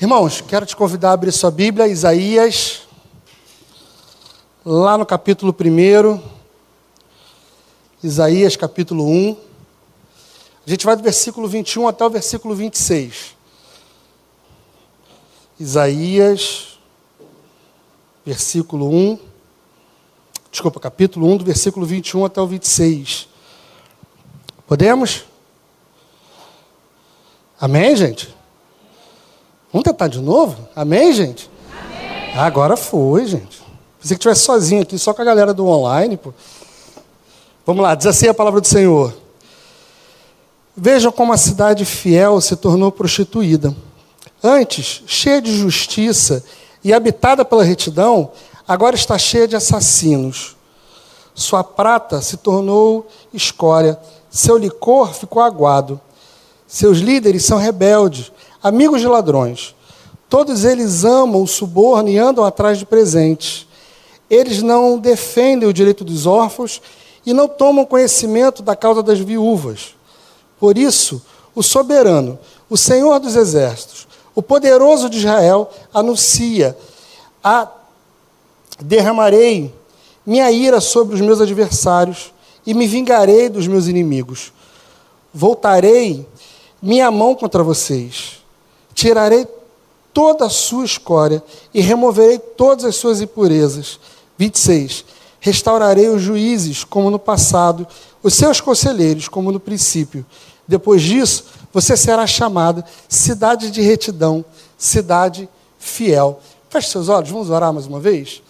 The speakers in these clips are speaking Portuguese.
Irmãos, quero te convidar a abrir sua Bíblia, Isaías, lá no capítulo 1. Isaías, capítulo 1. A gente vai do versículo 21 até o versículo 26. Isaías, versículo 1. Desculpa, capítulo 1, do versículo 21 até o 26. Podemos? Amém, gente? Vamos tentar de novo? Amém, gente? Amém. Agora foi, gente. Pensei que estivesse sozinho aqui, só com a galera do online. Pô. Vamos lá, diz assim a palavra do Senhor. Vejam como a cidade fiel se tornou prostituída. Antes, cheia de justiça e habitada pela retidão, agora está cheia de assassinos. Sua prata se tornou escória, seu licor ficou aguado. Seus líderes são rebeldes, amigos de ladrões. Todos eles amam o suborno e andam atrás de presentes. Eles não defendem o direito dos órfãos e não tomam conhecimento da causa das viúvas. Por isso, o soberano, o Senhor dos exércitos, o poderoso de Israel, anuncia: a derramarei minha ira sobre os meus adversários e me vingarei dos meus inimigos. Voltarei minha mão contra vocês, tirarei toda a sua escória e removerei todas as suas impurezas. 26. Restaurarei os juízes como no passado, os seus conselheiros como no princípio. Depois disso, você será chamada cidade de retidão, cidade fiel. Feche seus olhos, vamos orar mais uma vez?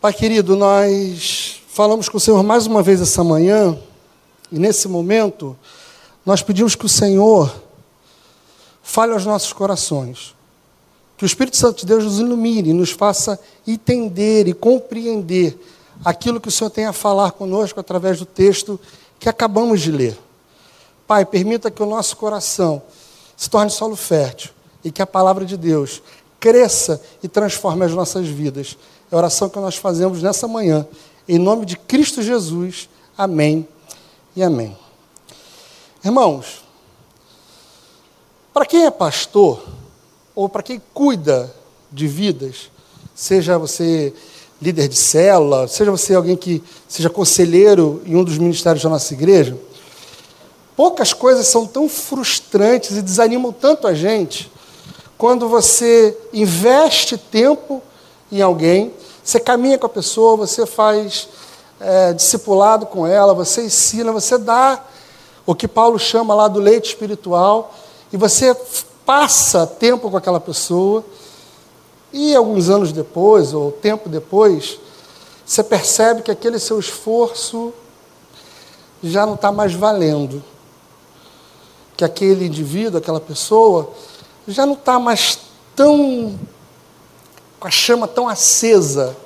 Pai querido, nós falamos com o Senhor mais uma vez essa manhã, e nesse momento, nós pedimos que o Senhor fale aos nossos corações. Que o Espírito Santo de Deus nos ilumine, nos faça entender e compreender aquilo que o Senhor tem a falar conosco através do texto que acabamos de ler. Pai, permita que o nosso coração se torne solo fértil e que a palavra de Deus cresça e transforme as nossas vidas. É a oração que nós fazemos nessa manhã. Em nome de Cristo Jesus. Amém e amém. Irmãos, para quem é pastor, ou para quem cuida de vidas, seja você líder de célula, seja você alguém que seja conselheiro em um dos ministérios da nossa igreja, poucas coisas são tão frustrantes e desanimam tanto a gente quando você investe tempo em alguém, você caminha com a pessoa, você faz é, discipulado com ela, você ensina, você dá o que Paulo chama lá do leite espiritual, e você passa tempo com aquela pessoa, e alguns anos depois, ou tempo depois, você percebe que aquele seu esforço já não está mais valendo. Que aquele indivíduo, aquela pessoa, já não está mais tão. com a chama tão acesa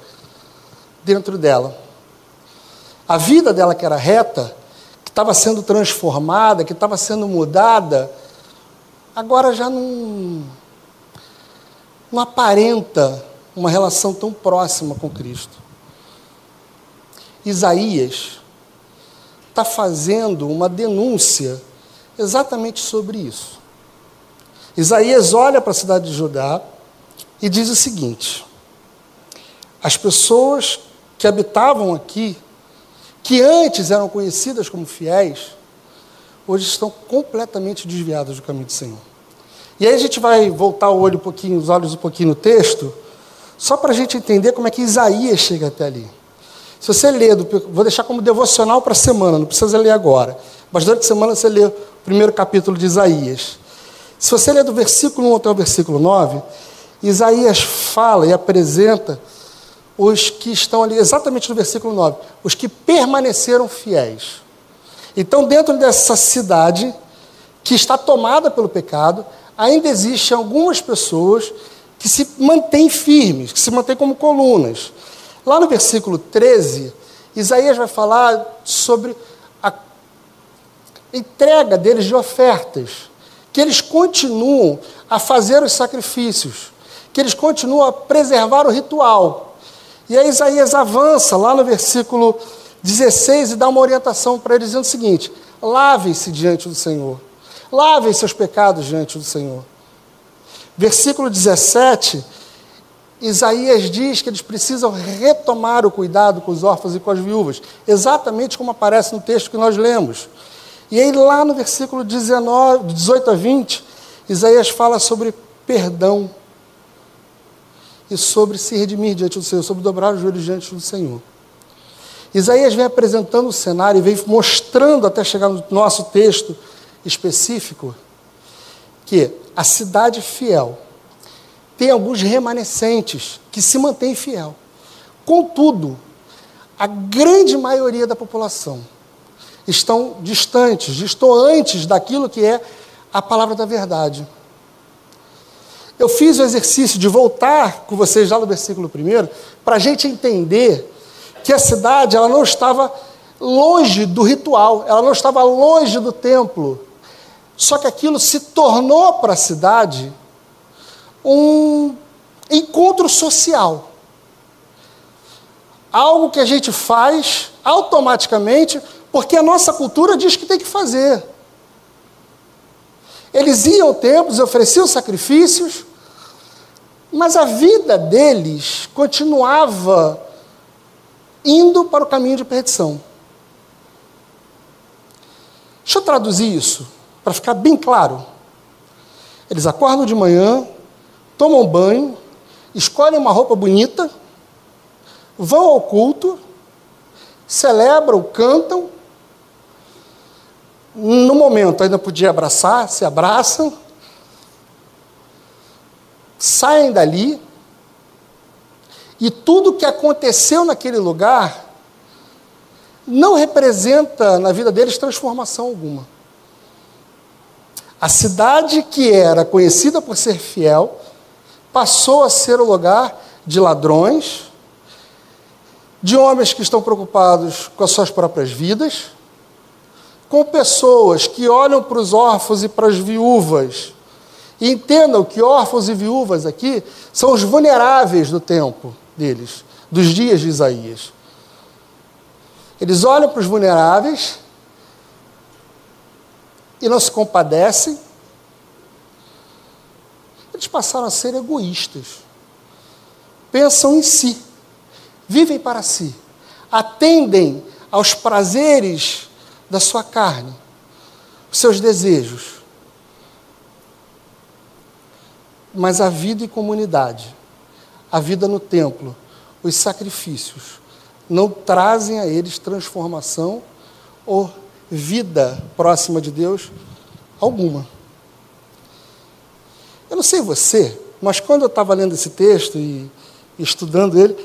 dentro dela. A vida dela, que era reta, que estava sendo transformada, que estava sendo mudada, agora já não, não aparenta uma relação tão próxima com Cristo. Isaías está fazendo uma denúncia exatamente sobre isso. Isaías olha para a cidade de Judá e diz o seguinte: as pessoas que habitavam aqui que antes eram conhecidas como fiéis, hoje estão completamente desviadas do caminho do Senhor. E aí a gente vai voltar o olho um pouquinho, os olhos um pouquinho no texto, só para a gente entender como é que Isaías chega até ali. Se você ler, vou deixar como devocional para a semana, não precisa ler agora, mas durante a semana você lê o primeiro capítulo de Isaías. Se você ler do versículo 1 até o versículo 9, Isaías fala e apresenta os que estão ali, exatamente no versículo 9, os que permaneceram fiéis. Então, dentro dessa cidade, que está tomada pelo pecado, ainda existem algumas pessoas que se mantêm firmes, que se mantêm como colunas. Lá no versículo 13, Isaías vai falar sobre a entrega deles de ofertas, que eles continuam a fazer os sacrifícios, que eles continuam a preservar o ritual. E aí Isaías avança lá no versículo 16 e dá uma orientação para eles dizendo o seguinte: lavem-se diante do Senhor, lavem seus pecados diante do Senhor. Versículo 17, Isaías diz que eles precisam retomar o cuidado com os órfãos e com as viúvas, exatamente como aparece no texto que nós lemos. E aí, lá no versículo 19, 18 a 20, Isaías fala sobre perdão e sobre se redimir diante do Senhor, sobre dobrar os joelhos diante do Senhor. Isaías vem apresentando o cenário e vem mostrando, até chegar no nosso texto específico, que a cidade fiel tem alguns remanescentes que se mantêm fiel. Contudo, a grande maioria da população estão distantes, distantes daquilo que é a palavra da verdade. Eu fiz o exercício de voltar com vocês lá no versículo 1 para a gente entender que a cidade ela não estava longe do ritual, ela não estava longe do templo. Só que aquilo se tornou para a cidade um encontro social. Algo que a gente faz automaticamente porque a nossa cultura diz que tem que fazer. Eles iam ao templo, ofereciam sacrifícios, mas a vida deles continuava indo para o caminho de perdição. Deixa eu traduzir isso, para ficar bem claro. Eles acordam de manhã, tomam banho, escolhem uma roupa bonita, vão ao culto, celebram, cantam. No momento ainda podia abraçar, se abraçam, saem dali, e tudo que aconteceu naquele lugar não representa na vida deles transformação alguma. A cidade que era conhecida por ser fiel passou a ser o lugar de ladrões, de homens que estão preocupados com as suas próprias vidas, com pessoas que olham para os órfãos e para as viúvas e entendam que órfãos e viúvas aqui são os vulneráveis do tempo deles, dos dias de Isaías. Eles olham para os vulneráveis e não se compadecem. Eles passaram a ser egoístas. Pensam em si, vivem para si, atendem aos prazeres da sua carne, os seus desejos. Mas a vida em comunidade a vida no templo, os sacrifícios, não trazem a eles transformação ou vida próxima de Deus alguma. Eu não sei você, mas quando eu estava lendo esse texto e, estudando ele,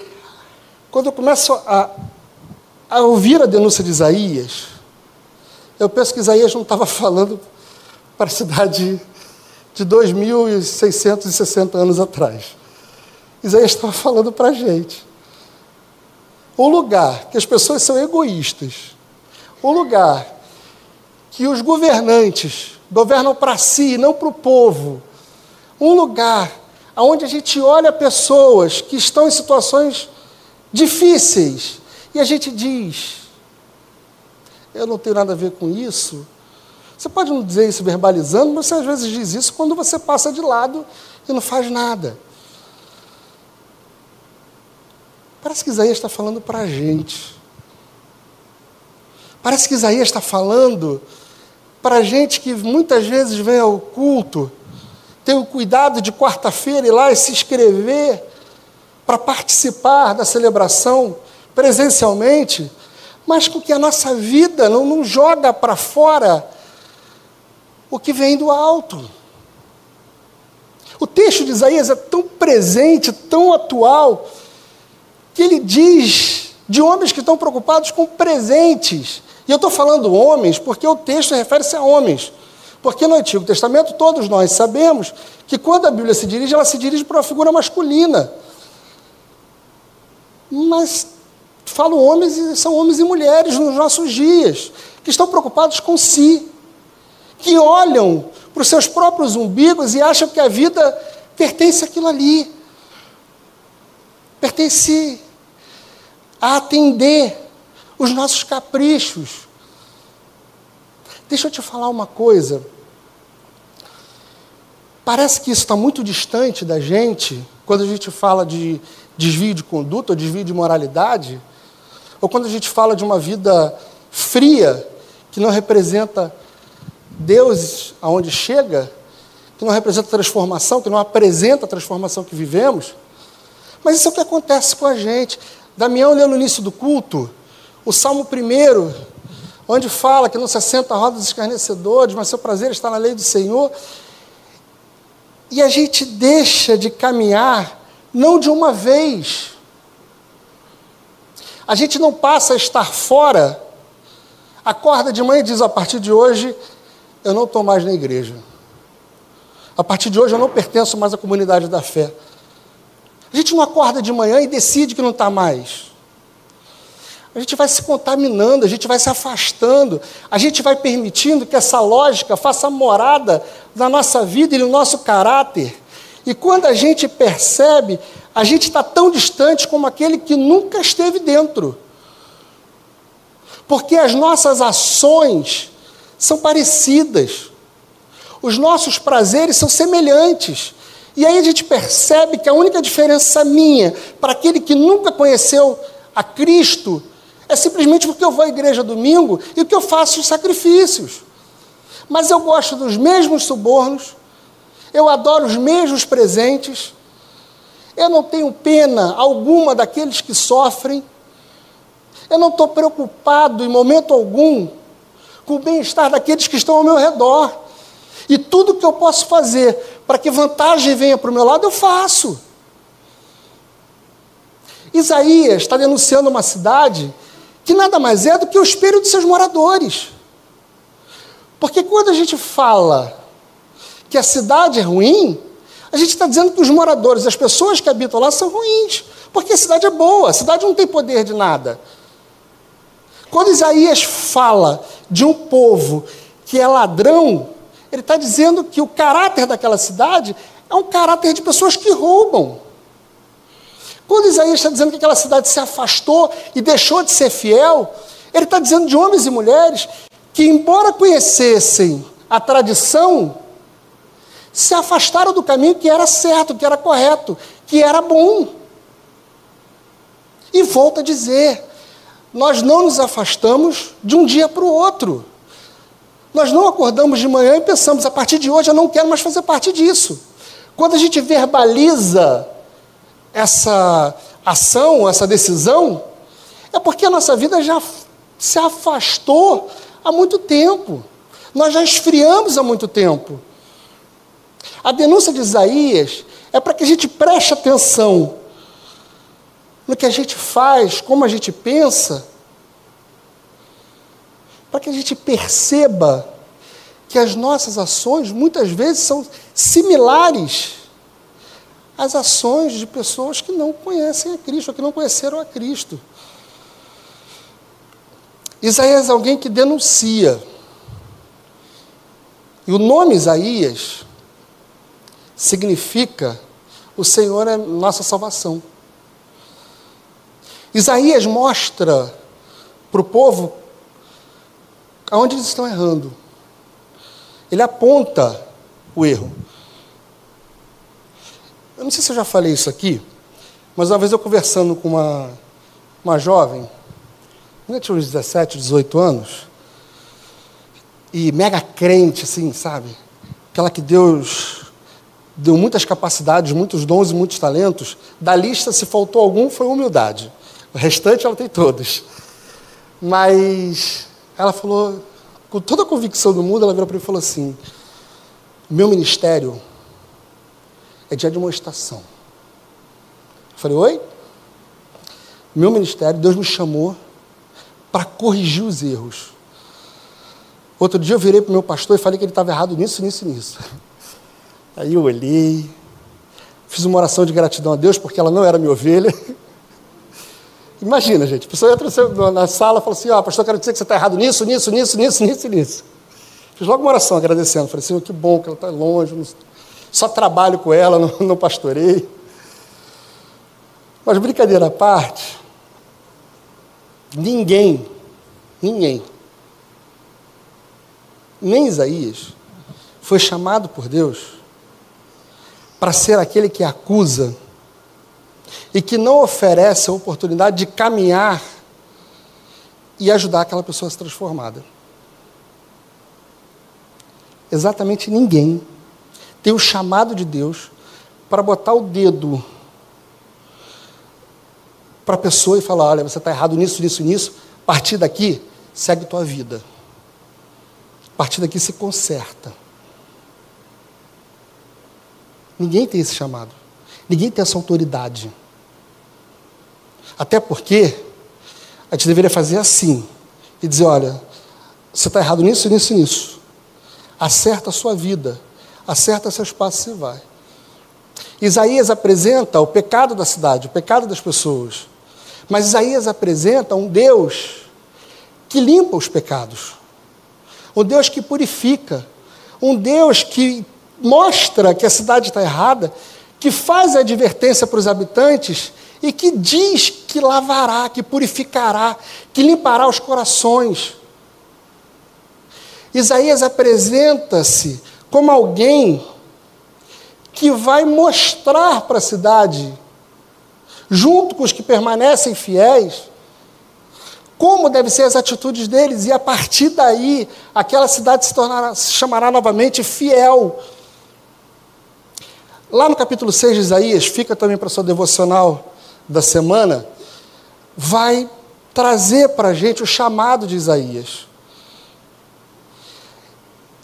quando eu começo a, a ouvir a denúncia de Isaías, eu penso que Isaías não estava falando para a cidade de 2.660 anos atrás. Isaías estava falando para a gente. Um lugar que as pessoas são egoístas, um lugar que os governantes governam para si, não para o povo, um lugar onde a gente olha pessoas que estão em situações difíceis e a gente diz: eu não tenho nada a ver com isso. Você pode não dizer isso verbalizando, mas você às vezes diz isso quando você passa de lado e não faz nada. Parece que Isaías está falando para a gente. Parece que Isaías está falando para a gente que muitas vezes vem ao culto, tem o cuidado de quarta-feira ir lá e se inscrever para participar da celebração presencialmente, mas com que a nossa vida não, não joga para fora o que vem do alto. O texto de Isaías é tão presente, tão atual, que ele diz de homens que estão preocupados com presentes. E eu estou falando homens porque o texto refere-se a homens. Porque no Antigo Testamento todos nós sabemos que quando a Bíblia se dirige, ela se dirige para uma figura masculina. Mas falo homens são homens e mulheres nos nossos dias, que estão preocupados com si, que olham para os seus próprios umbigos e acham que a vida pertence àquilo ali. Pertence a atender os nossos caprichos. Deixa eu te falar uma coisa. Parece que isso está muito distante da gente quando a gente fala de desvio de conduta ou desvio de moralidade, ou quando a gente fala de uma vida fria que não representa Deus aonde chega, que não representa transformação, que não apresenta a transformação que vivemos. Mas isso é o que acontece com a gente. Damião leu no início do culto o Salmo 1, onde fala que não se assenta a roda dos escarnecedores, mas seu prazer está na lei do Senhor. E a gente deixa de caminhar, não de uma vez. A gente não passa a estar fora, acorda de manhã e diz: a partir de hoje eu não estou mais na igreja. A partir de hoje eu não pertenço mais à comunidade da fé. A gente não acorda de manhã e decide que não está mais. A gente vai se contaminando, a gente vai se afastando, a gente vai permitindo que essa lógica faça morada na nossa vida e no nosso caráter. E quando a gente percebe, a gente está tão distante como aquele que nunca esteve dentro. Porque as nossas ações são parecidas, os nossos prazeres são semelhantes. E aí a gente percebe que a única diferença minha para aquele que nunca conheceu a Cristo é simplesmente porque eu vou à igreja domingo e que eu faço os sacrifícios. Mas eu gosto dos mesmos subornos, eu adoro os mesmos presentes, eu não tenho pena alguma daqueles que sofrem, eu não estou preocupado em momento algum com o bem-estar daqueles que estão ao meu redor. E tudo que eu posso fazer para que vantagem venha para o meu lado, eu faço. Isaías está denunciando uma cidade que nada mais é do que o espelho de seus moradores. Porque quando a gente fala que a cidade é ruim, a gente está dizendo que os moradores, as pessoas que habitam lá são ruins. Porque a cidade é boa, a cidade não tem poder de nada. Quando Isaías fala de um povo que é ladrão, ele está dizendo que o caráter daquela cidade é um caráter de pessoas que roubam. Quando Isaías está dizendo que aquela cidade se afastou e deixou de ser fiel, ele está dizendo de homens e mulheres que, embora conhecessem a tradição, se afastaram do caminho que era certo, que era correto, que era bom. E volta a dizer: nós não nos afastamos de um dia para o outro. Nós não acordamos de manhã e pensamos, a partir de hoje eu não quero mais fazer parte disso. Quando a gente verbaliza essa ação, essa decisão, é porque a nossa vida já se afastou há muito tempo. Nós já esfriamos há muito tempo. A denúncia de Isaías é para que a gente preste atenção no que a gente faz, como a gente pensa, para que a gente perceba que as nossas ações muitas vezes são similares as ações de pessoas que não conhecem a Cristo, que não conheceram a Cristo. Isaías é alguém que denuncia. E o nome Isaías significa o Senhor é nossa salvação. Isaías mostra para o povo aonde eles estão errando. Ele aponta o erro. Eu não sei se eu já falei isso aqui, mas uma vez eu conversando com uma, uma jovem, ainda tinha uns 17, 18 anos, e mega crente, assim, sabe? Aquela que Deus deu muitas capacidades, muitos dons e muitos talentos. Da lista, se faltou algum, foi humildade. O restante ela tem todos. Mas ela falou, com toda a convicção do mundo, ela virou para mim e falou assim: meu ministério é de demonstração. Eu falei, oi? Meu ministério, Deus me chamou para corrigir os erros. Outro dia eu virei para o meu pastor e falei que ele estava errado nisso, nisso, nisso. Aí eu olhei, fiz uma oração de gratidão a Deus, porque ela não era minha ovelha. Imagina, gente, a pessoa entra na sala e fala assim, ó, oh, pastor, quero dizer que você está errado nisso, nisso, nisso, nisso, nisso nisso. Fiz logo uma oração agradecendo. Falei, Senhor, que bom que ela está longe, só trabalho com ela, não, não pastorei. Mas brincadeira à parte, ninguém, ninguém, nem Isaías, foi chamado por Deus para ser aquele que acusa e que não oferece a oportunidade de caminhar e ajudar aquela pessoa a ser transformada. Exatamente ninguém tem o chamado de Deus para botar o dedo para a pessoa e falar: olha, você está errado nisso, nisso, nisso, a partir daqui, segue tua vida. A partir daqui se conserta. Ninguém tem esse chamado. Ninguém tem essa autoridade. Até porque a gente deveria fazer assim e dizer: olha, você está errado nisso, nisso e nisso. Acerta a sua vida, acerta seus passos e vai. Isaías apresenta o pecado da cidade, o pecado das pessoas. Mas Isaías apresenta um Deus que limpa os pecados, um Deus que purifica, um Deus que mostra que a cidade está errada, que faz a advertência para os habitantes e que diz que lavará, que purificará, que limpará os corações. Isaías apresenta-se como alguém que vai mostrar para a cidade, junto com os que permanecem fiéis, como devem ser as atitudes deles, e a partir daí, aquela cidade se, tornará, se chamará novamente fiel. Lá no capítulo 6 de Isaías, fica também para sua devocional da semana, vai trazer para a gente o chamado de Isaías.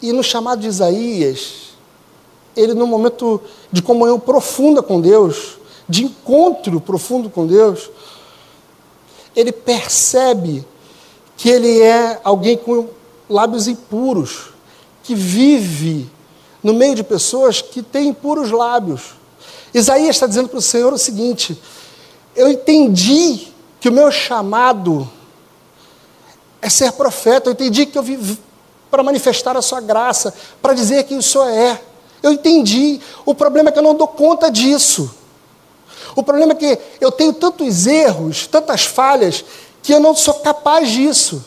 E no chamado de Isaías, ele, num momento de comunhão profunda com Deus, de encontro profundo com Deus, ele percebe que ele é alguém com lábios impuros, que vive no meio de pessoas que têm impuros lábios. Isaías está dizendo para o Senhor o seguinte: eu entendi que o meu chamado é ser profeta, eu entendi que eu vivo para manifestar a sua graça, para dizer quem o Senhor é. Eu entendi. O problema é que eu não dou conta disso. O problema é que eu tenho tantos erros, tantas falhas, que eu não sou capaz disso.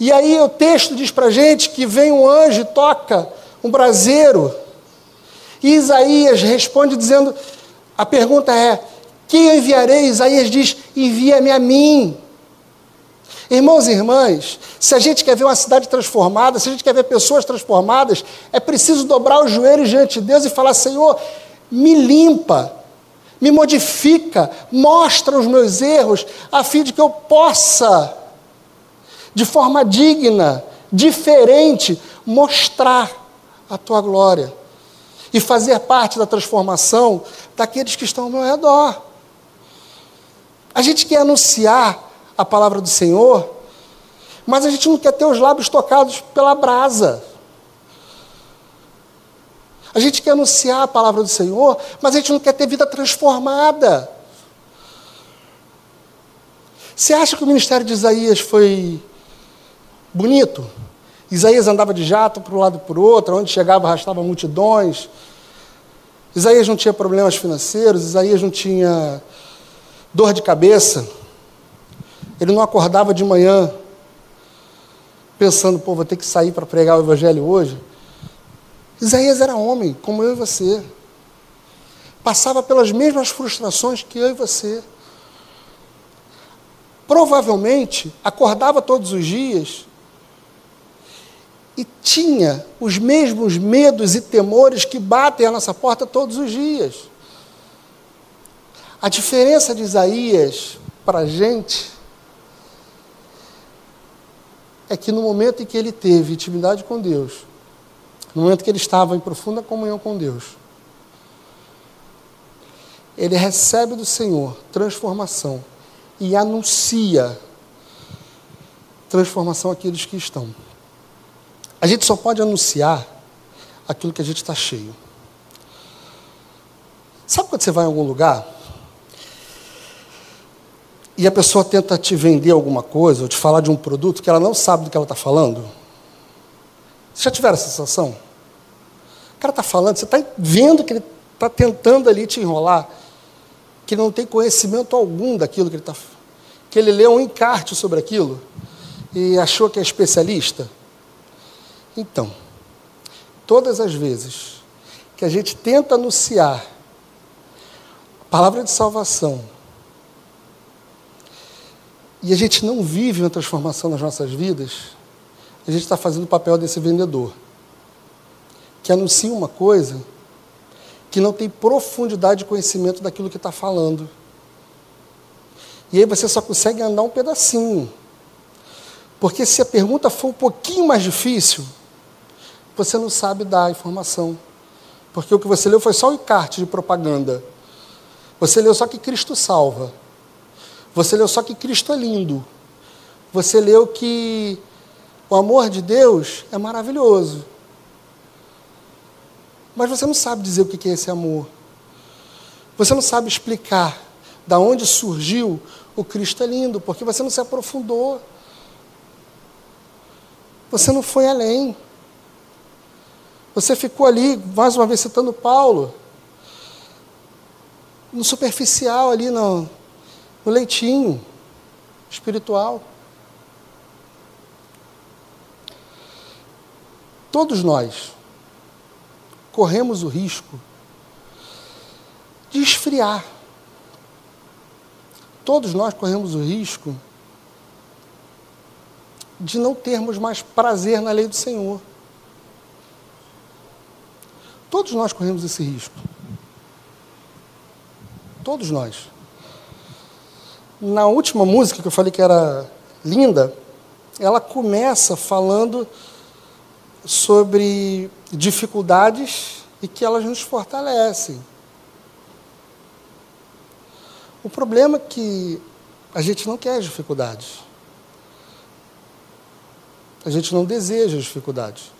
E aí o texto diz para gente que vem um anjo e toca um braseiro. E Isaías responde dizendo: a pergunta é: quem eu enviarei? Isaías diz: envia-me a mim. Irmãos e irmãs, se a gente quer ver uma cidade transformada, se a gente quer ver pessoas transformadas, é preciso dobrar os joelhos diante de Deus e falar: Senhor, me limpa, me modifica, mostra os meus erros, a fim de que eu possa, de forma digna, diferente, mostrar a tua glória e fazer parte da transformação daqueles que estão ao meu redor. A gente quer anunciar a palavra do Senhor, mas a gente não quer ter os lábios tocados pela brasa. A gente quer anunciar a palavra do Senhor, mas a gente não quer ter vida transformada. Você acha que o ministério de Isaías foi bonito? Isaías andava de jato para um lado e para o outro, onde chegava arrastava multidões. Isaías não tinha problemas financeiros, Isaías não tinha dor de cabeça. Ele não acordava de manhã pensando, pô, vou ter que sair para pregar o evangelho hoje. Isaías era homem, como eu e você. Passava pelas mesmas frustrações que eu e você. Provavelmente acordava todos os dias e tinha os mesmos medos e temores que batem à nossa porta todos os dias. A diferença de Isaías para a gente é que no momento em que ele teve intimidade com Deus, no momento que ele estava em profunda comunhão com Deus, ele recebe do Senhor transformação e anuncia transformação àqueles que estão. A gente só pode anunciar aquilo que a gente está cheio. Sabe quando você vai em algum lugar e a pessoa tenta te vender alguma coisa ou te falar de um produto que ela não sabe do que ela está falando? Você já tiveram essa sensação? O cara está falando, você está vendo que ele está tentando ali te enrolar, que ele não tem conhecimento algum daquilo que ele está. que ele leu um encarte sobre aquilo e achou que é especialista. Então, todas as vezes que a gente tenta anunciar a palavra de salvação e a gente não vive uma transformação nas nossas vidas, a gente está fazendo o papel desse vendedor que anuncia uma coisa que não tem profundidade de conhecimento daquilo que está falando. E aí você só consegue andar um pedacinho. Porque se a pergunta for um pouquinho mais difícil, você não sabe dar a informação. Porque o que você leu foi só o encarte de propaganda. Você leu só que Cristo salva. Você leu só que Cristo é lindo. Você leu que o amor de Deus é maravilhoso. Mas você não sabe dizer o que é esse amor. Você não sabe explicar da onde surgiu o Cristo é lindo, porque você não se aprofundou. Você não foi além. Você ficou ali, mais uma vez citando Paulo, no superficial ali, no, no leitinho espiritual. Todos nós corremos o risco de esfriar. Todos nós corremos o risco de não termos mais prazer na lei do Senhor. Todos nós corremos esse risco. Todos nós. Na última música que eu falei que era linda, ela começa falando sobre dificuldades e que elas nos fortalecem. O problema é que a gente não quer as dificuldades. A gente não deseja as dificuldades.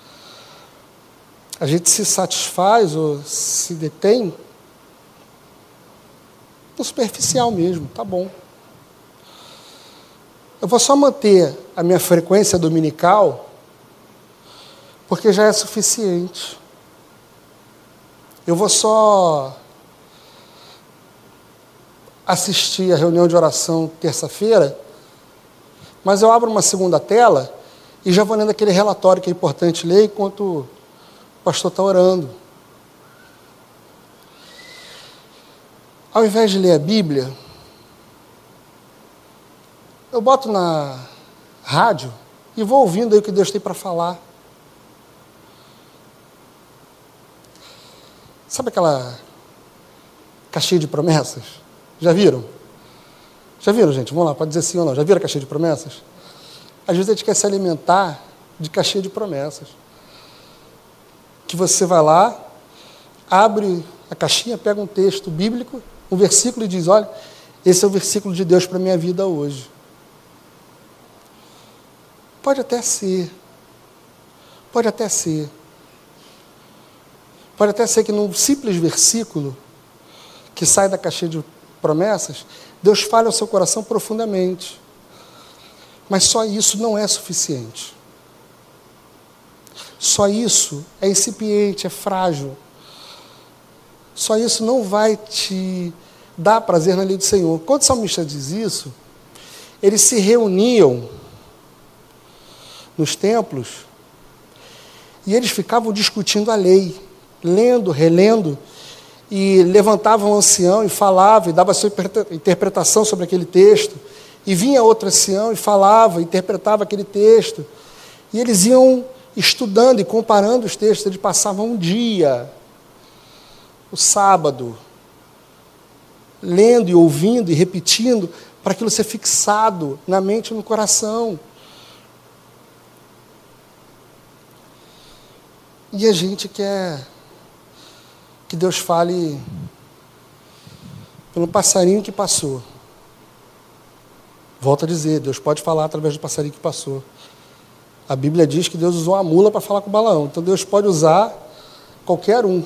A gente se satisfaz ou se detém no superficial mesmo, tá bom. Eu vou só manter a minha frequência dominical porque já é suficiente. Eu vou só assistir a reunião de oração terça-feira, mas eu abro uma segunda tela e já vou lendo aquele relatório que é importante ler enquanto o pastor está orando. Ao invés de ler a Bíblia, eu boto na rádio e vou ouvindo aí o que Deus tem para falar. Sabe aquela caixinha de promessas? Já viram? Já viram, gente? Vamos lá, pode dizer sim ou não. Já viram a caixinha de promessas? Às vezes a gente quer se alimentar de caixinha de promessas. Que você vai lá, abre a caixinha, pega um texto bíblico, um versículo e diz: Olha, esse é o versículo de Deus para a minha vida hoje. Pode até ser. Pode até ser. Pode até ser que num simples versículo que sai da caixinha de promessas, Deus fale ao seu coração profundamente. Mas só isso não é suficiente. Só isso é incipiente, é frágil. Só isso não vai te dar prazer na lei do Senhor. Quando o salmista diz isso, eles se reuniam nos templos e eles ficavam discutindo a lei lendo, relendo, e levantava um ancião e falava, e dava sua interpretação sobre aquele texto, e vinha outro ancião e falava, interpretava aquele texto, e eles iam estudando e comparando os textos, eles passavam um dia, o sábado, lendo e ouvindo e repetindo, para aquilo ser fixado na mente e no coração. E a gente quer que Deus fale pelo passarinho que passou. Volto a dizer, Deus pode falar através do passarinho que passou. A Bíblia diz que Deus usou a mula para falar com o Balaão. Então Deus pode usar qualquer um.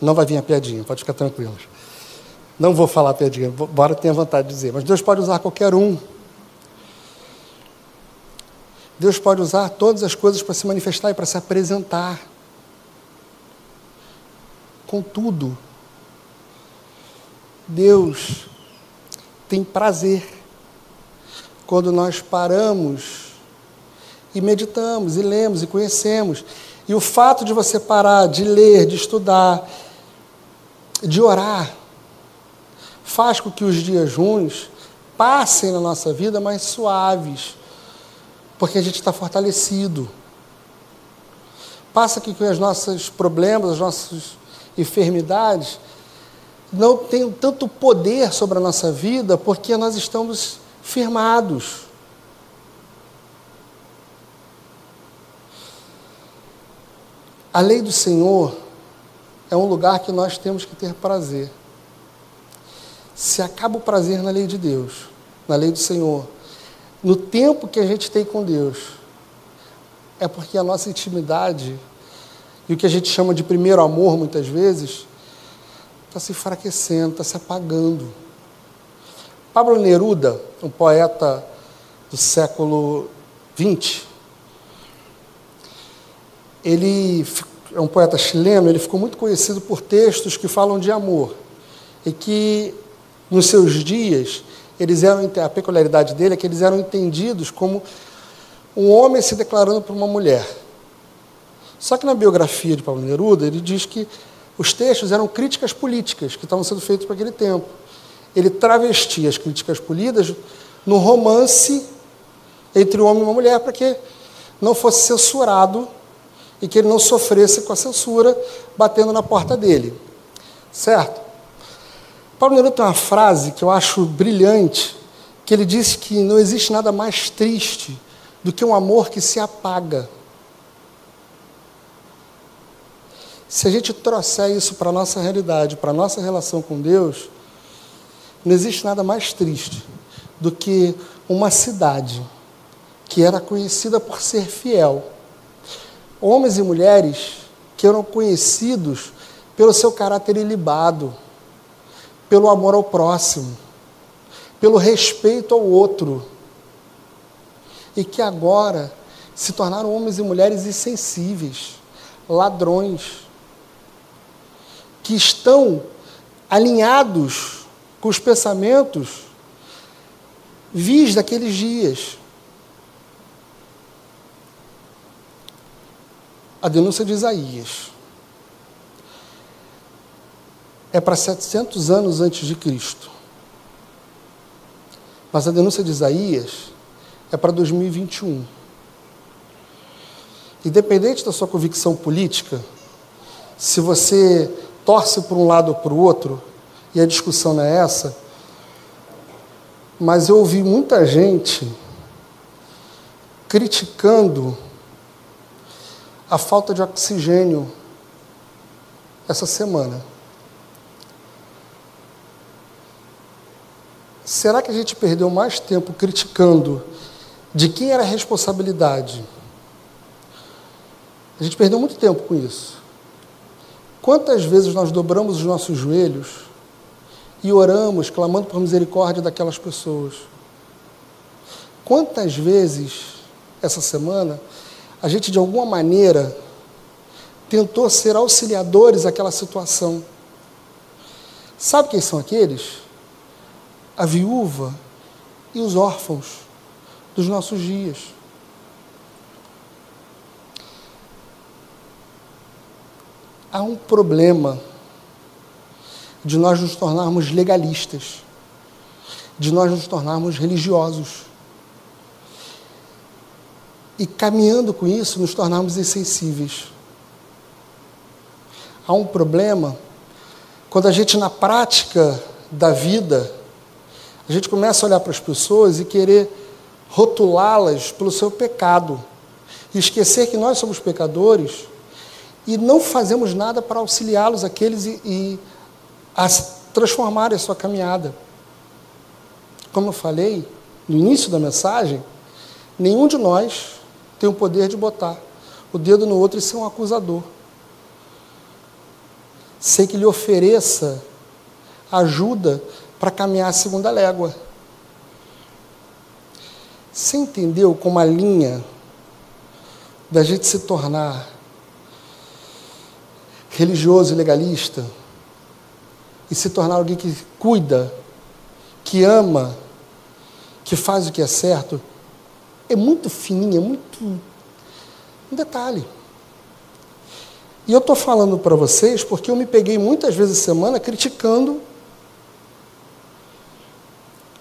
Não vai vir a piadinha, pode ficar tranquilos. Não vou falar piadinha, embora tenha vontade de dizer, mas Deus pode usar qualquer um. Deus pode usar todas as coisas para se manifestar e para se apresentar. Contudo, Deus tem prazer quando nós paramos e meditamos, e lemos, e conhecemos, E o fato de você parar de ler, de estudar, de orar, faz com que os dias ruins passem na nossa vida mais suaves, porque a gente está fortalecido. Passa que os nossos problemas, as nossas enfermidades não tenham tanto poder sobre a nossa vida, porque nós estamos firmados. A lei do Senhor é um lugar que nós temos que ter prazer. Se acaba o prazer na lei de Deus, na lei do Senhor, no tempo que a gente tem com Deus, é porque a nossa intimidade e o que a gente chama de primeiro amor, muitas vezes, está se enfraquecendo, está se apagando. Pablo Neruda, um poeta do século XX, ele é um poeta chileno, ele ficou muito conhecido por textos que falam de amor e que nos seus dias eles eram a peculiaridade dele é que eles eram entendidos como um homem se declarando para uma mulher. Só que na biografia de Pablo Neruda ele diz que os textos eram críticas políticas que estavam sendo feitas para aquele tempo. Ele travestia as críticas polidas no romance entre um homem e uma mulher para que não fosse censurado e que ele não sofresse com a censura batendo na porta dele. Certo? Paulo Neruda tem uma frase que eu acho brilhante, que ele disse que não existe nada mais triste do que um amor que se apaga. Se a gente trouxer isso para a nossa realidade, para a nossa relação com Deus, não existe nada mais triste do que uma cidade que era conhecida por ser fiel, homens e mulheres que eram conhecidos pelo seu caráter ilibado, pelo amor ao próximo, pelo respeito ao outro, e que agora se tornaram homens e mulheres insensíveis, ladrões, que estão alinhados com os pensamentos vis daqueles dias. a denúncia de Isaías. É para 700 anos antes de Cristo. Mas a denúncia de Isaías é para 2021. Independente da sua convicção política, se você torce por um lado ou para o outro, e a discussão não é essa, mas eu ouvi muita gente criticando a falta de oxigênio essa semana. Será que a gente perdeu mais tempo criticando de quem era a responsabilidade? A gente perdeu muito tempo com isso. Quantas vezes nós dobramos os nossos joelhos e oramos, clamando por misericórdia daquelas pessoas? Quantas vezes essa semana a gente de alguma maneira tentou ser auxiliadores àquela situação. Sabe quem são aqueles? A viúva e os órfãos dos nossos dias. Há um problema de nós nos tornarmos legalistas, de nós nos tornarmos religiosos e caminhando com isso nos tornarmos insensíveis. Há um problema quando a gente, na prática da vida, a gente começa a olhar para as pessoas e querer rotulá-las pelo seu pecado, e esquecer que nós somos pecadores e não fazemos nada para auxiliá-los aqueles e, e a transformarem a sua caminhada. Como eu falei no início da mensagem, nenhum de nós tem o poder de botar o dedo no outro e ser um acusador. Sei que lhe ofereça ajuda para caminhar a segunda légua. Você entendeu como a linha da gente se tornar religioso e legalista e se tornar alguém que cuida, que ama, que faz o que é certo, é muito fininha, é muito. Um detalhe. E eu estou falando para vocês porque eu me peguei muitas vezes semana criticando.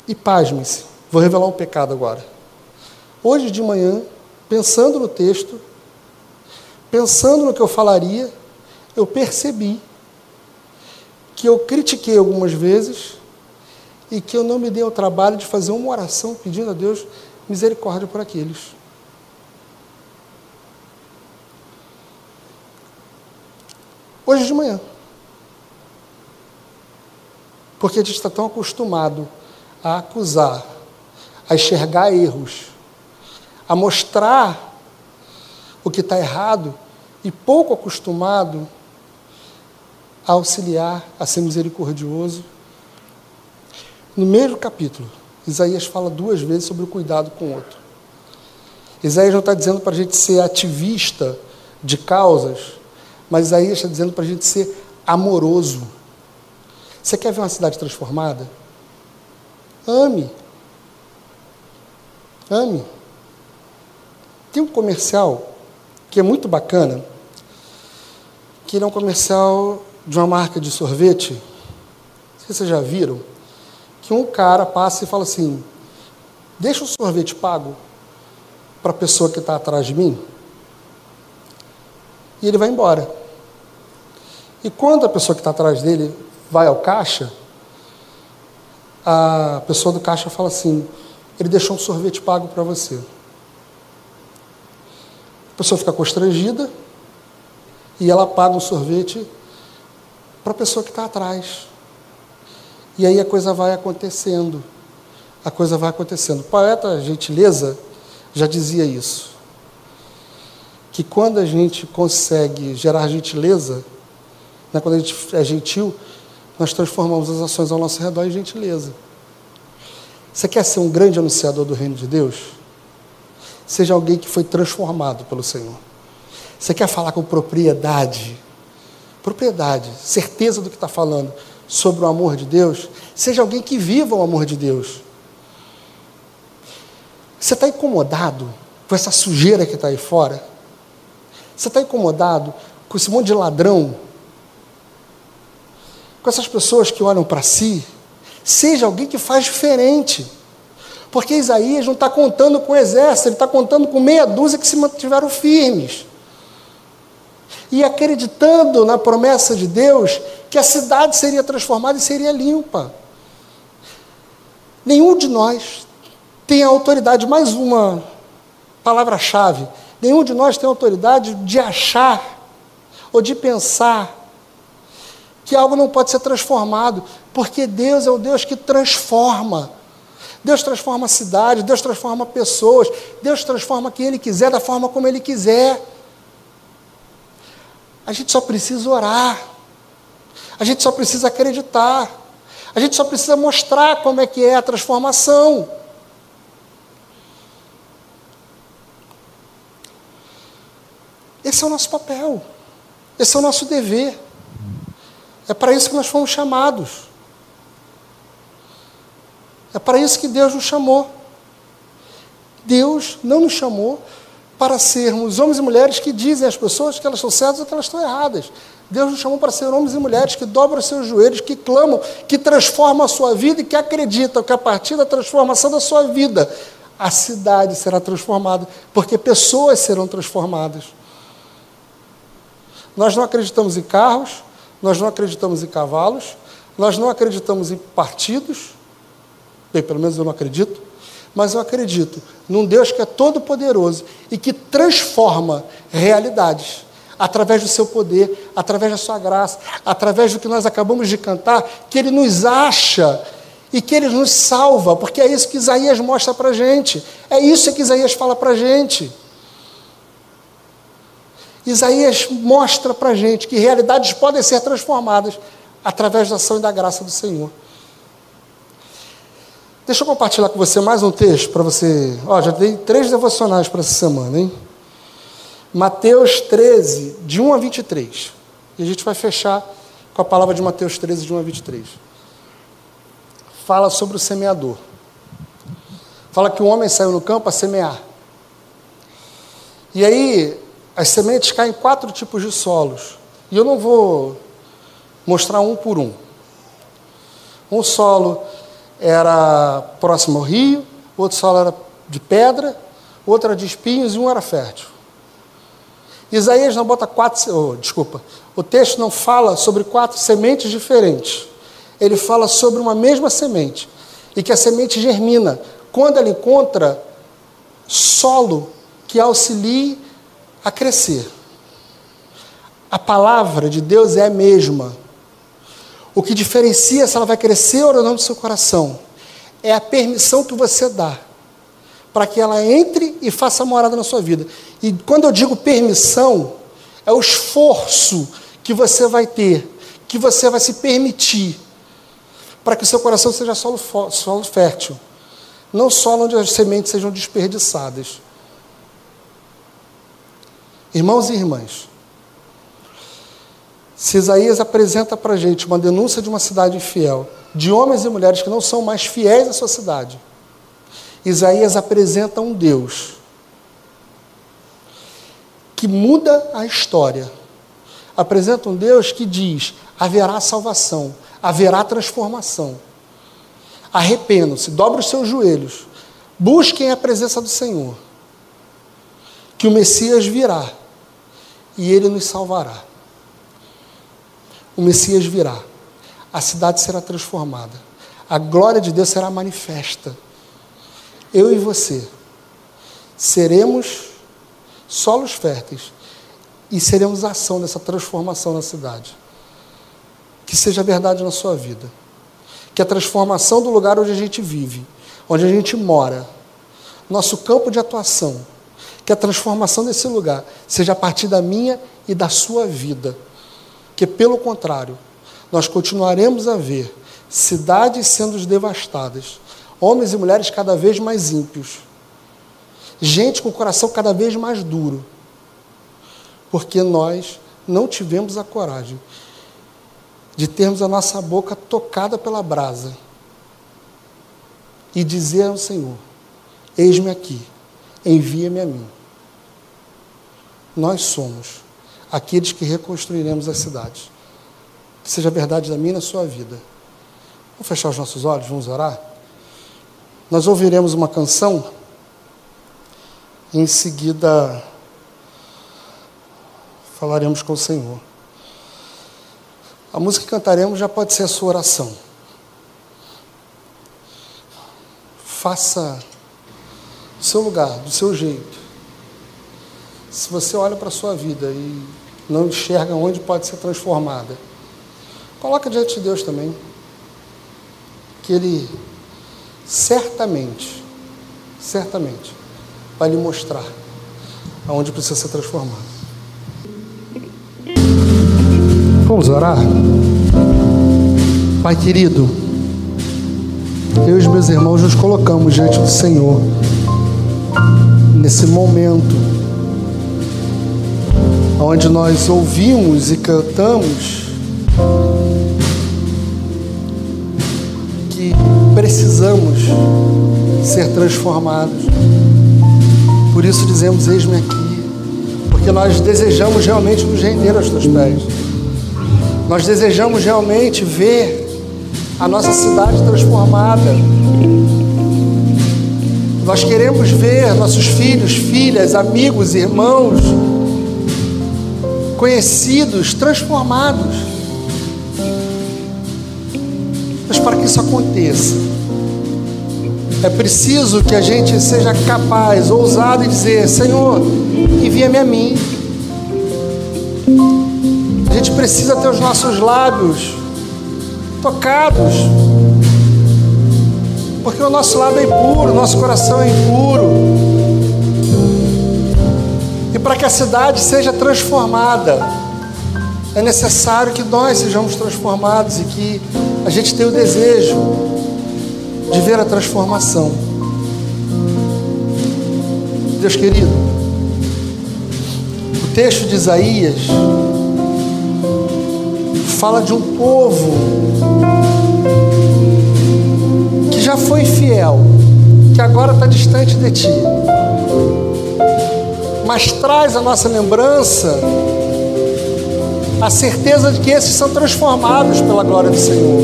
E pasmem-se, vou revelar um pecado agora. Hoje de manhã, pensando no texto, pensando no que eu falaria, eu percebi que eu critiquei algumas vezes e que eu não me dei o trabalho de fazer uma oração pedindo a Deus misericórdia por aqueles. Hoje de manhã. Porque a gente está tão acostumado a acusar, a enxergar erros, a mostrar o que está errado e pouco acostumado a auxiliar, a ser misericordioso. No mesmo capítulo, Isaías fala duas vezes sobre o cuidado com o outro. Isaías não está dizendo para a gente ser ativista de causas, mas Isaías está dizendo para a gente ser amoroso. Você quer ver uma cidade transformada? Ame. Ame. Tem um comercial que é muito bacana, que é um comercial de uma marca de sorvete. Se vocês já viram. Que um cara passa e fala assim: Deixa o sorvete pago para a pessoa que está atrás de mim. E ele vai embora. E quando a pessoa que está atrás dele vai ao caixa, a pessoa do caixa fala assim: ele deixou um sorvete pago para você. A pessoa fica constrangida e ela paga o sorvete para a pessoa que está atrás. E aí a coisa vai acontecendo. A coisa vai acontecendo. O poeta Gentileza já dizia isso. Que quando a gente consegue gerar gentileza, né? Quando a gente é gentil, nós transformamos as ações ao nosso redor em gentileza. Você quer ser um grande anunciador do reino de Deus? Seja alguém que foi transformado pelo Senhor. Você quer falar com propriedade? Propriedade, certeza do que está falando sobre o amor de Deus? Seja alguém que viva o amor de Deus. Você está incomodado com essa sujeira que está aí fora? Você está incomodado com esse monte de ladrão com essas pessoas que olham para si, seja alguém que faz diferente. Porque Isaías não está contando com o exército, ele está contando com meia dúzia que se mantiveram firmes. E acreditando na promessa de Deus que a cidade seria transformada e seria limpa. Nenhum de nós tem a autoridade, mais uma palavra-chave, nenhum de nós tem a autoridade de achar ou de pensar que algo não pode ser transformado, porque Deus é o Deus que transforma. Deus transforma a cidade, Deus transforma pessoas, Deus transforma quem Ele quiser, da forma como Ele quiser. A gente só precisa orar, a gente só precisa acreditar, a gente só precisa mostrar como é que é a transformação. Esse é o nosso papel, esse é o nosso dever. É para isso que nós fomos chamados. É para isso que Deus nos chamou. Deus não nos chamou para sermos homens e mulheres que dizem às pessoas que elas estão certas ou que elas estão erradas. Deus nos chamou para ser homens e mulheres que dobram seus joelhos, que clamam, que transformam a sua vida e que acreditam que a partir da transformação da sua vida, a cidade será transformada, porque pessoas serão transformadas. Nós não acreditamos em carros, nós não acreditamos em cavalos, nós não acreditamos em partidos, bem, pelo menos eu não acredito, mas eu acredito num Deus que é todo-poderoso e que transforma realidades através do seu poder, através da sua graça, através do que nós acabamos de cantar, que Ele nos acha e que Ele nos salva, porque é isso que Isaías mostra para a gente, é isso que Isaías fala para a gente. Isaías mostra para a gente que realidades podem ser transformadas através da ação e da graça do Senhor. Deixa eu compartilhar com você mais um texto para você. Ó, já dei três devocionais para essa semana, hein? Mateus 13, de 1 a 23. E a gente vai fechar com a palavra de Mateus 13, de 1 a 23. Fala sobre o semeador. Fala que o homem saiu no campo a semear. E aí, as sementes caem em quatro tipos de solos. E eu não vou mostrar um por um. Um solo era próximo ao rio, outro solo era de pedra, outro era de espinhos e um era fértil. Isaías não bota quatro, oh, desculpa, o texto não fala sobre quatro sementes diferentes. Ele fala sobre uma mesma semente e que a semente germina quando ela encontra solo que auxilie a crescer. A palavra de Deus é a mesma. O que diferencia se ela vai crescer ou não no seu coração é a permissão que você dá para que ela entre e faça morada na sua vida. E quando eu digo permissão, é o esforço que você vai ter, que você vai se permitir, para que o seu coração seja solo, solo fértil, não solo onde as sementes sejam desperdiçadas. Irmãos e irmãs, se Isaías apresenta para a gente uma denúncia de uma cidade infiel, de homens e mulheres que não são mais fiéis à sua cidade, Isaías apresenta um Deus que muda a história. Apresenta um Deus que diz: haverá salvação, haverá transformação. Arrependam-se, dobrem os seus joelhos, busquem a presença do Senhor, que o Messias virá e ele nos salvará. O Messias virá, a cidade será transformada, a glória de Deus será manifesta eu e você, seremos solos férteis e seremos a ação dessa transformação na cidade. Que seja verdade na sua vida. Que a transformação do lugar onde a gente vive, onde a gente mora, nosso campo de atuação, que a transformação desse lugar seja a partir da minha e da sua vida. Que, pelo contrário, nós continuaremos a ver cidades sendo devastadas, Homens e mulheres cada vez mais ímpios. Gente com o coração cada vez mais duro. Porque nós não tivemos a coragem de termos a nossa boca tocada pela brasa e dizer ao Senhor: Eis-me aqui, envia-me a mim. Nós somos aqueles que reconstruiremos as cidades. Que seja verdade da minha e na sua vida. Vamos fechar os nossos olhos, vamos orar? Nós ouviremos uma canção, em seguida falaremos com o Senhor. A música que cantaremos já pode ser a sua oração. Faça do seu lugar, do seu jeito. Se você olha para a sua vida e não enxerga onde pode ser transformada, coloca diante de Deus também. Que Ele certamente, certamente, vai lhe mostrar aonde precisa ser transformado. Vamos orar? Pai querido, eu e os meus irmãos nos colocamos diante do Senhor nesse momento onde nós ouvimos e cantamos precisamos ser transformados. Por isso dizemos: Eis-me aqui, porque nós desejamos realmente nos render aos teus pés. Nós desejamos realmente ver a nossa cidade transformada. Nós queremos ver nossos filhos, filhas, amigos, irmãos, conhecidos, transformados. para que isso aconteça, é preciso que a gente seja capaz, ousado e dizer: Senhor, envia-me a mim. A gente precisa ter os nossos lábios tocados, porque o nosso lábio é impuro, nosso coração é impuro. E para que a cidade seja transformada, é necessário que nós sejamos transformados e que a gente tem o desejo de ver a transformação. Deus querido, o texto de Isaías fala de um povo já foi fiel, que agora está distante de ti, mas traz a nossa lembrança a certeza de que esses são transformados pela glória do Senhor.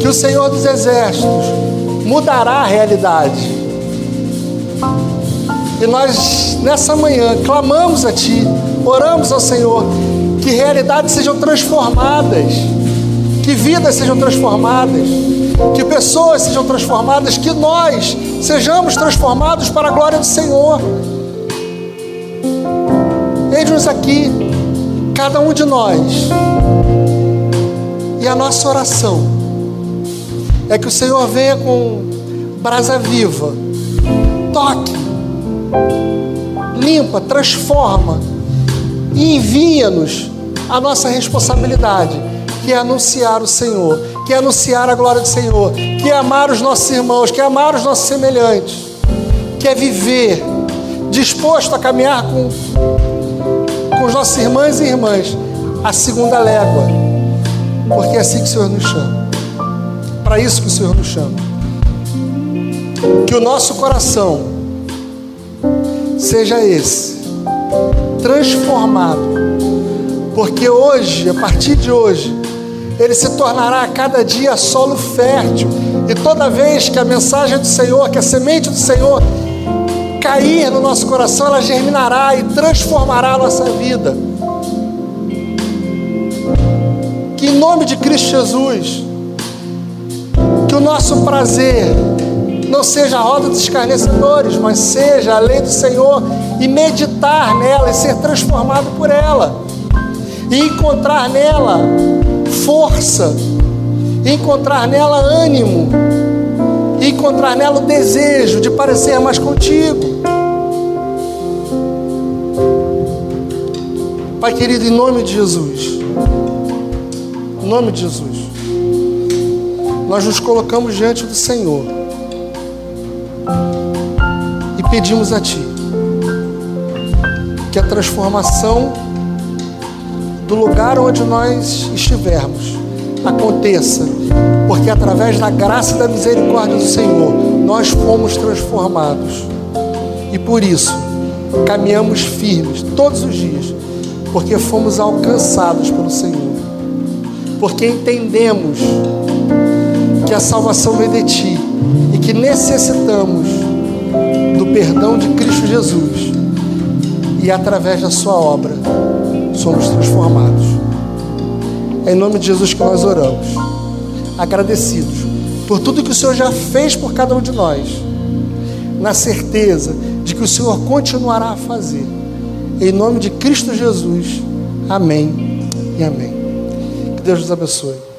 Que o Senhor dos Exércitos mudará a realidade. E nós, nessa manhã, clamamos a Ti, oramos ao Senhor, que realidades sejam transformadas, que vidas sejam transformadas, que pessoas sejam transformadas, que nós sejamos transformados para a glória do Senhor. Eis-nos aqui, cada um de nós. E a nossa oração é que o Senhor venha com brasa viva, toque, limpa, transforma e envia-nos a nossa responsabilidade, que é anunciar o Senhor, que é anunciar a glória do Senhor, que é amar os nossos irmãos, que é amar os nossos semelhantes, que é viver disposto a caminhar com com os nossos irmãos e irmãs a segunda légua, porque é assim que o Senhor nos chama. Para isso que o Senhor nos chama. Que o nosso coração seja esse, transformado, porque hoje, a partir de hoje, ele se tornará a cada dia solo fértil, e toda vez que a mensagem do Senhor, que a semente do Senhor cair no nosso coração, ela germinará e transformará a nossa vida. Que em nome de Cristo Jesus, que o nosso prazer não seja a roda dos escarnecedores, mas seja a lei do Senhor e meditar nela e ser transformado por ela, e encontrar nela força, encontrar nela ânimo encontrar nela o desejo de parecer mais contigo. Pai querido, em nome de Jesus, em nome de Jesus, nós nos colocamos diante do Senhor e pedimos a Ti que a transformação do lugar onde nós estivermos aconteça porque através da graça e da misericórdia do Senhor, nós fomos transformados. E por isso, caminhamos firmes todos os dias, porque fomos alcançados pelo Senhor. Porque entendemos que a salvação vem de Ti e que necessitamos do perdão de Cristo Jesus. E através da Sua obra, somos transformados. É em nome de Jesus que nós oramos agradecidos por tudo que o Senhor já fez por cada um de nós, na certeza de que o Senhor continuará a fazer. Em nome de Cristo Jesus. Amém e amém. Que Deus nos abençoe.